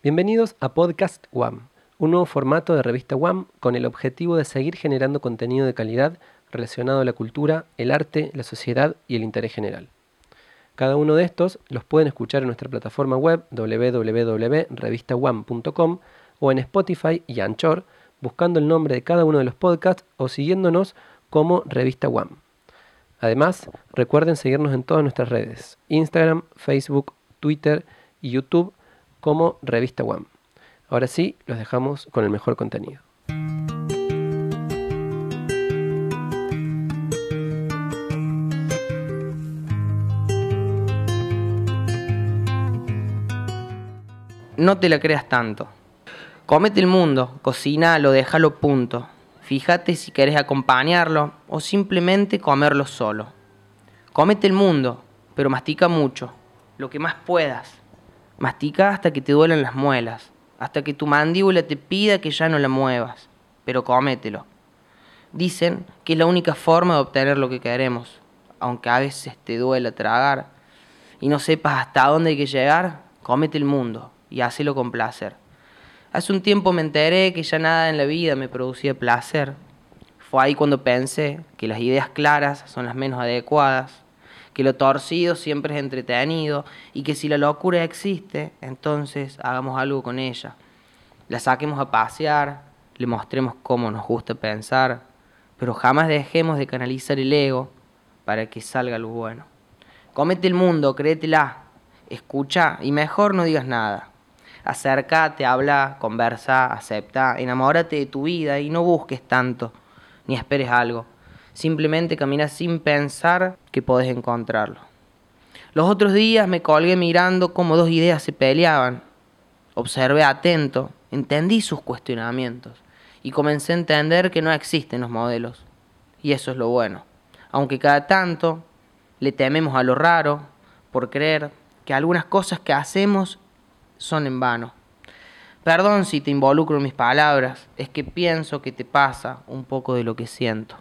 Bienvenidos a Podcast WAM, un nuevo formato de revista WAM con el objetivo de seguir generando contenido de calidad relacionado a la cultura, el arte, la sociedad y el interés general. Cada uno de estos los pueden escuchar en nuestra plataforma web www.revistawam.com o en Spotify y Anchor, buscando el nombre de cada uno de los podcasts o siguiéndonos como Revista WAM. Además, recuerden seguirnos en todas nuestras redes, Instagram, Facebook, Twitter y YouTube como Revista WAM. Ahora sí, los dejamos con el mejor contenido. No te la creas tanto. Cómete el mundo, cocínalo, déjalo punto. Fíjate si querés acompañarlo o simplemente comerlo solo. Cómete el mundo, pero mastica mucho, lo que más puedas. Mastica hasta que te duelen las muelas, hasta que tu mandíbula te pida que ya no la muevas, pero cómetelo. Dicen que es la única forma de obtener lo que queremos, aunque a veces te duela tragar y no sepas hasta dónde hay que llegar, cómete el mundo y hacelo con placer. Hace un tiempo me enteré que ya nada en la vida me producía placer. Fue ahí cuando pensé que las ideas claras son las menos adecuadas, que lo torcido siempre es entretenido y que si la locura existe, entonces hagamos algo con ella. La saquemos a pasear, le mostremos cómo nos gusta pensar, pero jamás dejemos de canalizar el ego para que salga lo bueno. Comete el mundo, créetela, escucha y mejor no digas nada. Acércate, habla, conversa, acepta, enamórate de tu vida y no busques tanto, ni esperes algo. Simplemente camina sin pensar que podés encontrarlo. Los otros días me colgué mirando cómo dos ideas se peleaban. Observé atento, entendí sus cuestionamientos y comencé a entender que no existen los modelos. Y eso es lo bueno. Aunque cada tanto le tememos a lo raro por creer que algunas cosas que hacemos son en vano. Perdón si te involucro en mis palabras, es que pienso que te pasa un poco de lo que siento.